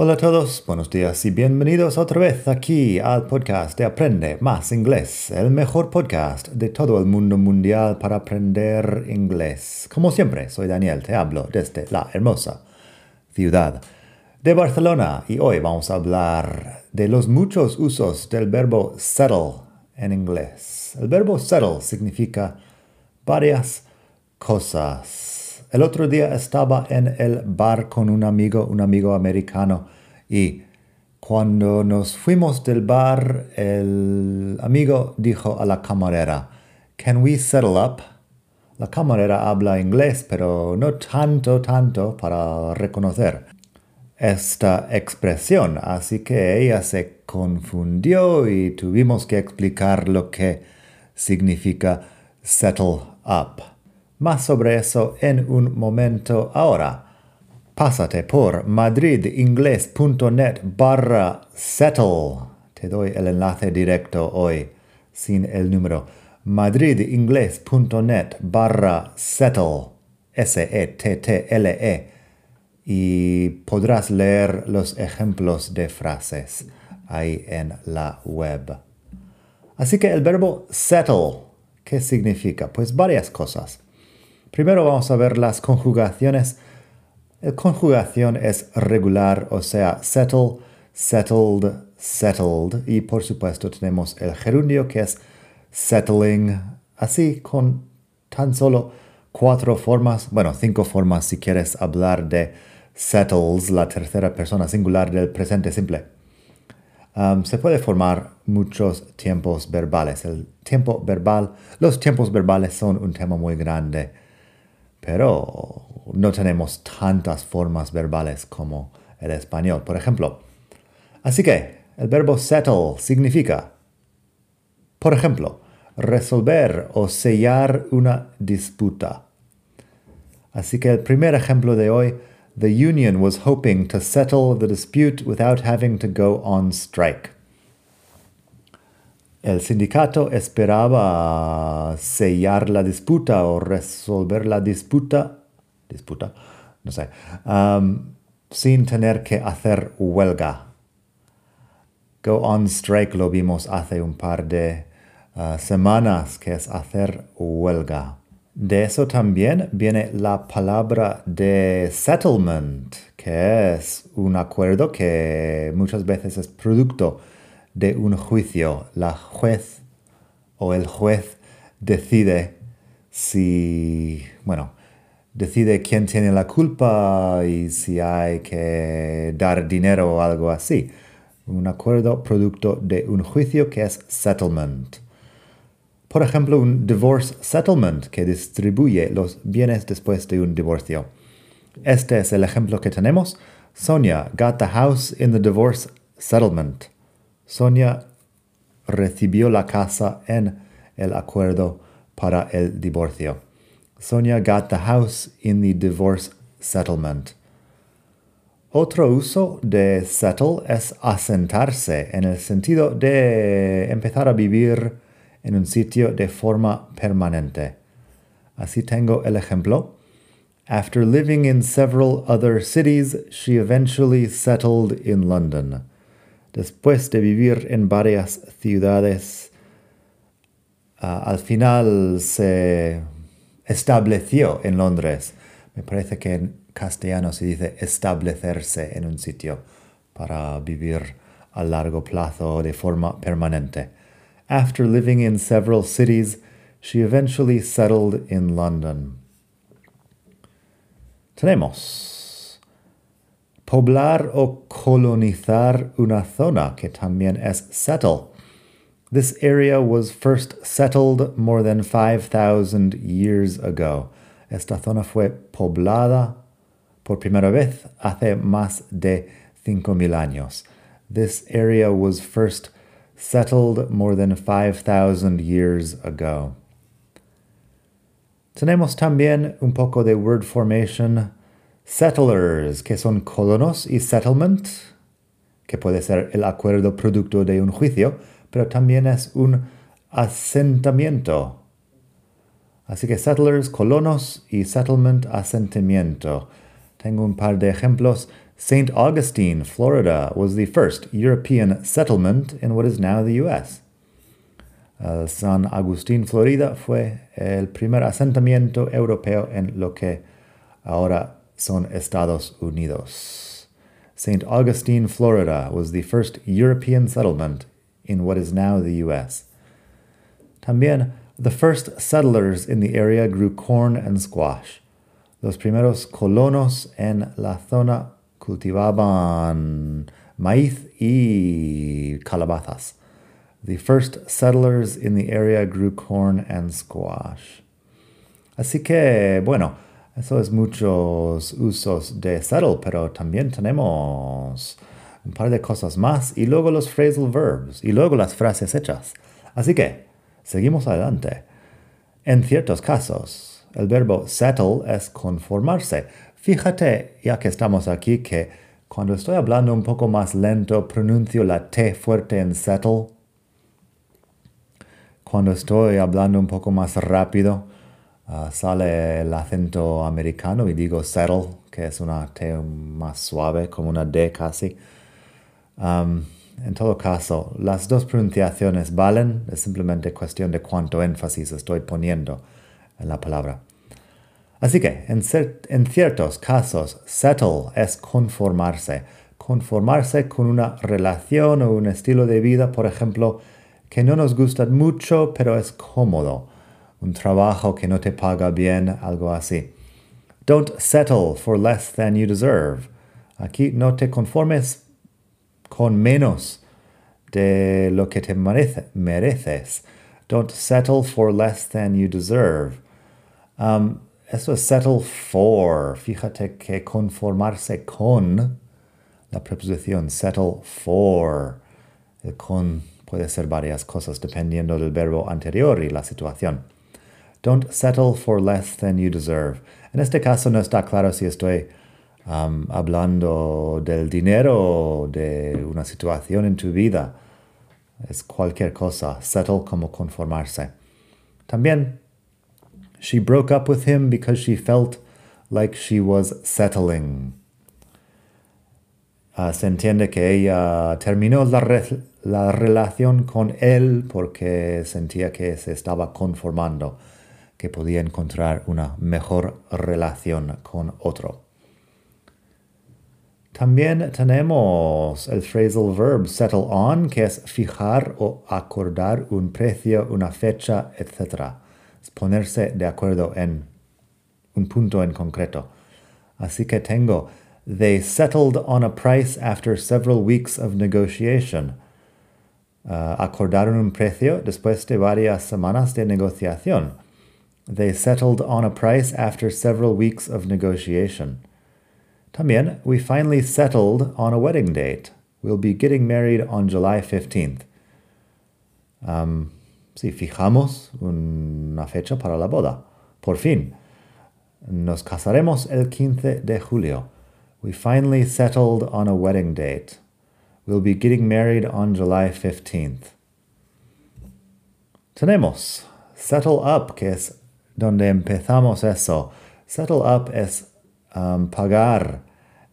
Hola a todos, buenos días y bienvenidos otra vez aquí al podcast de Aprende Más Inglés, el mejor podcast de todo el mundo mundial para aprender inglés. Como siempre, soy Daniel, te hablo desde la hermosa ciudad de Barcelona y hoy vamos a hablar de los muchos usos del verbo settle en inglés. El verbo settle significa varias cosas el otro día estaba en el bar con un amigo, un amigo americano, y cuando nos fuimos del bar, el amigo dijo a la camarera, Can we settle up? La camarera habla inglés, pero no tanto, tanto para reconocer esta expresión, así que ella se confundió y tuvimos que explicar lo que significa settle up. Más sobre eso en un momento ahora. Pásate por madridingles.net barra settle. Te doy el enlace directo hoy, sin el número. madridingles.net barra settle. S-E-T-T-L-E. E. Y podrás leer los ejemplos de frases ahí en la web. Así que el verbo settle, ¿qué significa? Pues varias cosas. Primero vamos a ver las conjugaciones. La conjugación es regular, o sea, settle, settled, settled. Y por supuesto tenemos el gerundio que es settling, así con tan solo cuatro formas, bueno, cinco formas si quieres hablar de settles, la tercera persona singular del presente simple. Se puede formar muchos tiempos verbales. El tiempo verbal, los tiempos verbales son un tema muy grande pero no tenemos tantas formas verbales como el español, por ejemplo. Así que el verbo settle significa, por ejemplo, resolver o sellar una disputa. Así que el primer ejemplo de hoy, the union was hoping to settle the dispute without having to go on strike. El sindicato esperaba sellar la disputa o resolver la disputa, disputa, no sé, um, sin tener que hacer huelga. Go on strike lo vimos hace un par de uh, semanas, que es hacer huelga. De eso también viene la palabra de settlement, que es un acuerdo que muchas veces es producto de un juicio. La juez o el juez decide si, bueno, decide quién tiene la culpa y si hay que dar dinero o algo así. Un acuerdo producto de un juicio que es settlement. Por ejemplo, un divorce settlement que distribuye los bienes después de un divorcio. Este es el ejemplo que tenemos. Sonia got the house in the divorce settlement. Sonia recibió la casa en el acuerdo para el divorcio. Sonia got the house in the divorce settlement. Otro uso de settle es asentarse en el sentido de empezar a vivir en un sitio de forma permanente. Así tengo el ejemplo. After living in several other cities, she eventually settled in London después de vivir en varias ciudades, ah, al final se estableció en Londres. Me parece que en castellano se dice establecerse en un sitio para vivir a largo plazo de forma permanente. After living in several cities, she eventually settled in London. Tenemos poblar o colonizar una zona, que también es settle. This area was first settled more than 5,000 years ago. Esta zona fue poblada por primera vez hace más de 5,000 años. This area was first settled more than 5,000 years ago. Tenemos también un poco de word formation. Settlers, que son colonos, y settlement, que puede ser el acuerdo producto de un juicio, pero también es un asentamiento. Así que settlers, colonos y settlement, asentamiento. Tengo un par de ejemplos. St. Augustine, Florida, was the first European settlement in what is now the U.S. San Agustín, Florida, fue el primer asentamiento europeo en lo que ahora son Estados Unidos. St. Augustine, Florida, was the first European settlement in what is now the U.S. También, the first settlers in the area grew corn and squash. Los primeros colonos en la zona cultivaban maíz y calabazas. The first settlers in the area grew corn and squash. Así que, bueno, eso es muchos usos de settle, pero también tenemos un par de cosas más y luego los phrasal verbs y luego las frases hechas. Así que, seguimos adelante. En ciertos casos, el verbo settle es conformarse. Fíjate, ya que estamos aquí, que cuando estoy hablando un poco más lento, pronuncio la T fuerte en settle cuando estoy hablando un poco más rápido, uh, sale el acento americano y digo settle, que es una T más suave, como una D casi. En todo caso, las dos pronunciaciones valen, es simplemente cuestión de cuánto énfasis estoy poniendo en la palabra. Así que, en, en, ciertos casos, settle es conformarse. Conformarse con una relación o un estilo de vida, por ejemplo, que no nos gusta mucho, pero es cómodo. Un trabajo que no te paga bien, algo así. Don't settle for less than you deserve. Aquí no te conformes con menos de lo que te merece, mereces. Don't settle for less than you deserve. Um, eso es settle for. Fíjate que conformarse con la preposición settle for. El con Puede ser varias cosas dependiendo del verbo anterior y la situación. Don't settle for less than you deserve. En este caso no está claro si estoy um, hablando del dinero de una situación en tu vida. Es cualquier cosa. Settle como conformarse. También, she broke up with him because she felt like she was settling. Ah, se entiende que ella terminó la, la relación con él porque sentía que se estaba conformando, que podía encontrar una mejor relación con otro. También tenemos el phrasal verb settle on, que es fijar o acordar un precio, una fecha, etc. Es ponerse de acuerdo en un punto en concreto. Así que tengo They settled on a price after several weeks of negotiation. Uh, acordaron un precio después de varias semanas de negociación. They settled on a price after several weeks of negotiation. También, we finally settled on a wedding date. We'll be getting married on July 15th. Um, sí, fijamos una fecha para la boda. Por fin. Nos casaremos el 15 de julio. We finally settled on a wedding date. We'll be getting married on July 15th. Tenemos settle up, que es donde empezamos eso. Settle up es um, pagar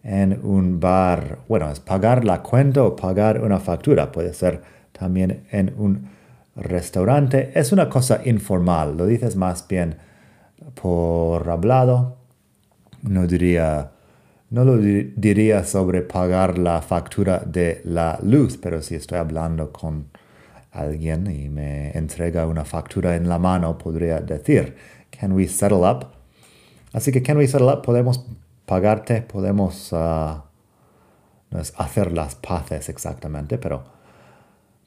en un bar. Bueno, es pagar la cuenta o pagar una factura. Puede ser también en un restaurante. Es una cosa informal. Lo dices más bien por hablado. No diría no lo diría sobre pagar la factura de la luz, pero si estoy hablando con alguien y me entrega una factura en la mano, podría decir, can we settle up? Así que can we settle up, podemos pagarte, podemos es hacer las paces exactamente, pero,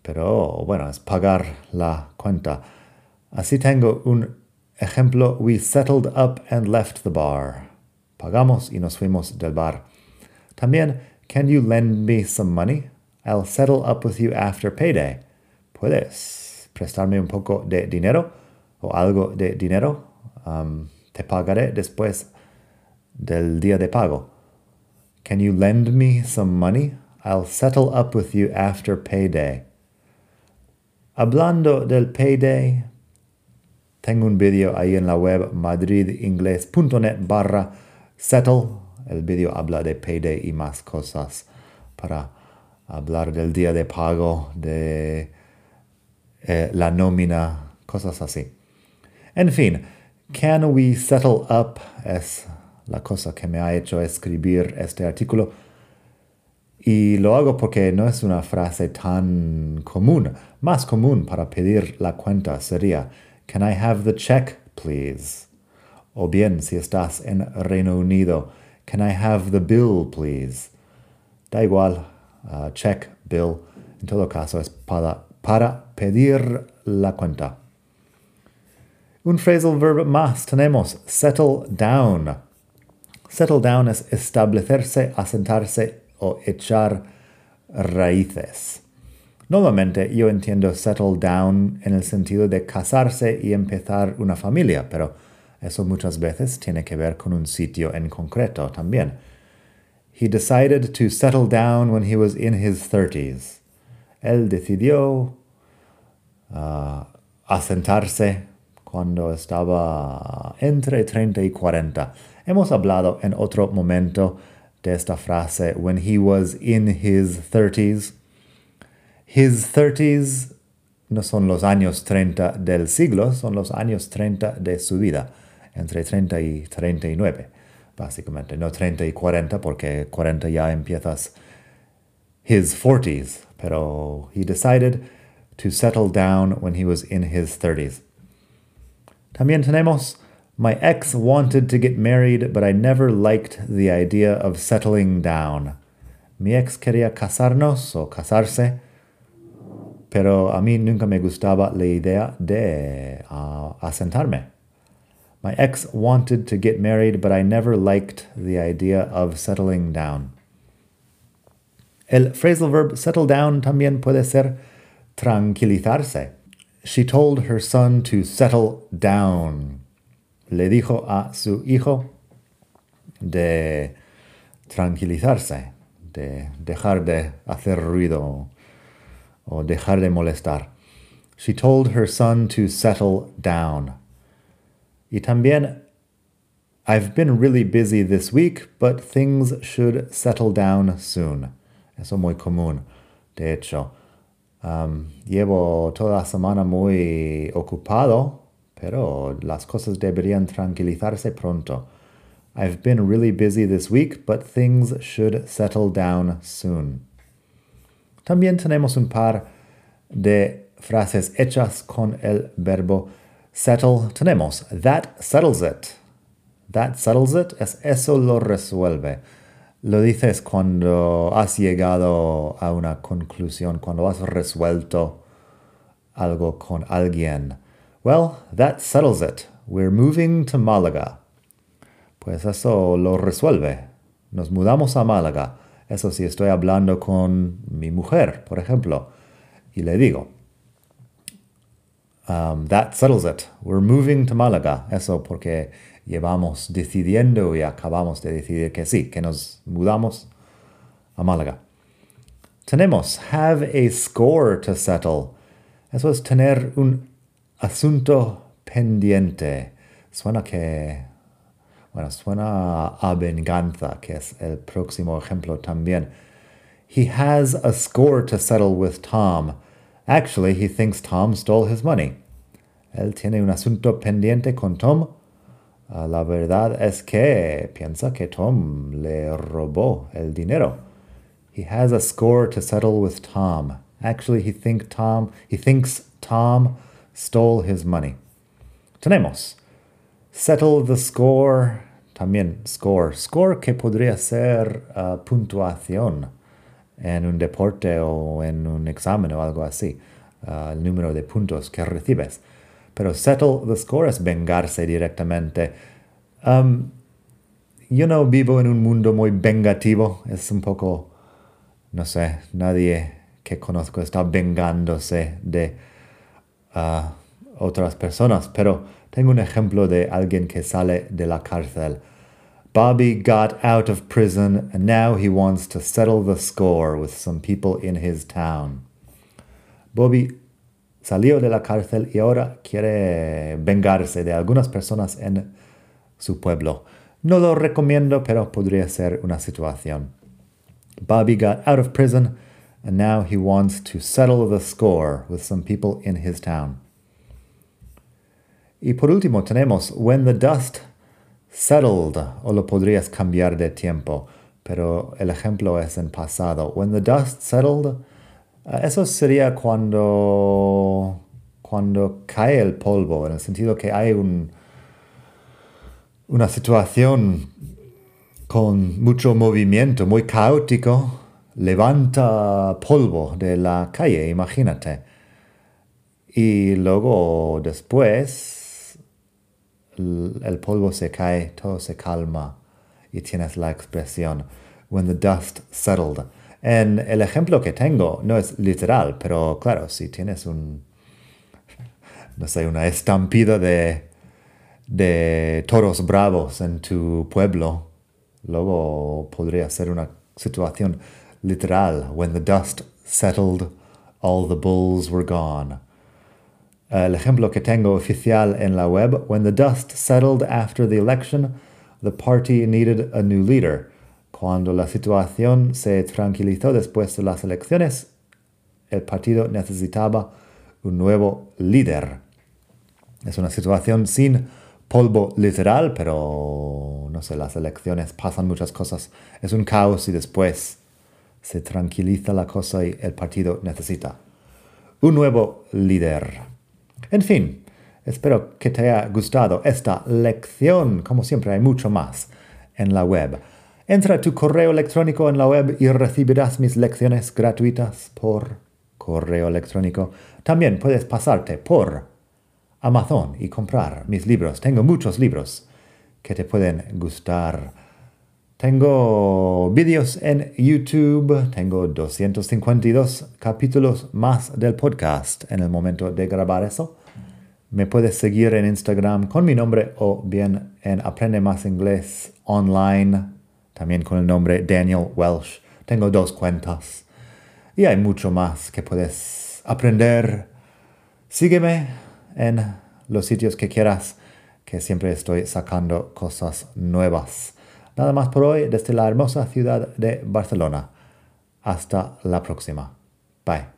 pero bueno, es pagar la cuenta. Así tengo un ejemplo, we settled up and left the bar. Pagamos y nos fuimos del bar. También, can you lend me some money? I'll settle up with you after payday. ¿Puedes prestarme un poco de dinero o algo de dinero um, te pagaré después del día de pago. Can you lend me some money? I'll settle up with you after payday. Hablando del payday, tengo un video ahí en la web madridingles.net barra settle. El video habla de payday y más cosas para hablar del día de pago, de eh, la nómina, cosas así. En fin, can we settle up es la cosa que me ha hecho escribir este artículo. Y lo hago porque no es una frase tan común. Más común para pedir la cuenta sería, Can I have the check, please? O bien, si estás en Reino Unido, Can I have the bill, please? Da igual, uh, check, bill. En todo caso, es para, para pedir la cuenta. Un phrasal verb más tenemos settle down. Settle down es establecerse, asentarse o echar raíces. Normalmente yo entiendo settle down en el sentido de casarse y empezar una familia, pero eso muchas veces tiene que ver con un sitio en concreto también. He decided to settle down when he was in his 30s. Él decidió uh, asentarse cuando estaba entre 30 y 40. Hemos hablado en otro momento de esta frase, when he was in his 30s. His 30s no son los años 30 del siglo, son los años 30 de su vida, entre 30 y 39, básicamente. No 30 y 40, porque 40 ya empiezas his 40s, pero he decided to settle down when he was in his 30s. También tenemos, my ex wanted to get married, but I never liked the idea of settling down. Mi ex quería casarnos o casarse, pero a mí nunca me gustaba la idea de uh, asentarme. My ex wanted to get married, but I never liked the idea of settling down. El phrasal verb settle down también puede ser tranquilizarse. She told her son to settle down. Le dijo a su hijo de tranquilizarse, de dejar de hacer ruido o dejar de molestar. She told her son to settle down. Y también, I've been really busy this week, but things should settle down soon. Eso muy común, de hecho. Llevo toda la semana muy ocupado, pero las cosas deberían tranquilizarse pronto. I've been really busy this week, but things should settle down soon. También tenemos un par de frases hechas con el verbo settle. Tenemos that settles it. That settles it es eso lo resuelve. Lo dices cuando has llegado a una conclusión, cuando has resuelto algo con alguien. Well, that settles it. We're moving to Málaga. Pues eso lo resuelve. Nos mudamos a Málaga. Eso si estoy hablando con mi mujer, por ejemplo, y le digo, um, that settles it. We're moving to Málaga. Eso porque llevamos decidiendo y acabamos de decidir que sí, que nos mudamos a Málaga. Tenemos have a score to settle. Eso es tener un asunto pendiente. Suena que, bueno, suena a venganza, que es el próximo ejemplo también. He has a score to settle with Tom. Actually, he thinks Tom stole his money. Él tiene un asunto pendiente con Tom la verdad es que piensa que Tom le robó el dinero. He has a score to settle with Tom. Actually, he think Tom, he thinks Tom stole his money. Tenemos settle the score, también score, score que podría ser uh, puntuación en un deporte o en un examen o algo así, uh, el número de puntos que recibes. Pero settle the score es vengarse directamente. Um, yo no vivo en un mundo muy vengativo. Es un poco, no sé, nadie que conozco está vengándose de uh, otras personas, pero tengo un ejemplo de alguien que sale de la cárcel. Bobby got out of prison and now he wants to settle the score with some people in his town. Bobby salió de la cárcel y ahora quiere vengarse de algunas personas en su pueblo. No lo recomiendo, pero podría ser una situación. Bobby got out of prison and now he wants to settle the score with some people in his town. Y por último tenemos when the dust settled, o lo podrías cambiar de tiempo, pero el ejemplo es en pasado. When the dust settled, eso sería cuando, cuando cae el polvo, en el sentido que hay un, una situación con mucho movimiento, muy caótico, levanta polvo de la calle, imagínate. Y luego después el polvo se cae, todo se calma y tienes la expresión when the dust settled. En el ejemplo que tengo no es literal, pero claro, si tienes un, no sé, una estampida de, de toros bravos en tu pueblo, luego podría ser una situación literal. When the dust settled, all the bulls were gone. El ejemplo que tengo oficial en la web, when the dust settled after the election, the party needed a new leader. Cuando la situación se tranquilizó después de las elecciones, el partido necesitaba un nuevo líder. Es una situación sin polvo literal, pero no sé, las elecciones pasan muchas cosas. Es un caos y después se tranquiliza la cosa y el partido necesita un nuevo líder. En fin, espero que te haya gustado esta lección. Como siempre, hay mucho más en la web. Entra tu correo electrónico en la web y recibirás mis lecciones gratuitas por correo electrónico. También puedes pasarte por Amazon y comprar mis libros. Tengo muchos libros que te pueden gustar. Tengo vídeos en YouTube, tengo 252 capítulos más del podcast en el momento de grabar eso. Me puedes seguir en Instagram con mi nombre o bien en Aprende Más Inglés online, también con el nombre Daniel Welsh. Tengo dos cuentas y hay mucho más que puedes aprender. Sígueme en los sitios que quieras, que siempre estoy sacando cosas nuevas. Nada más por hoy desde la hermosa ciudad de Barcelona. Hasta la próxima. Bye.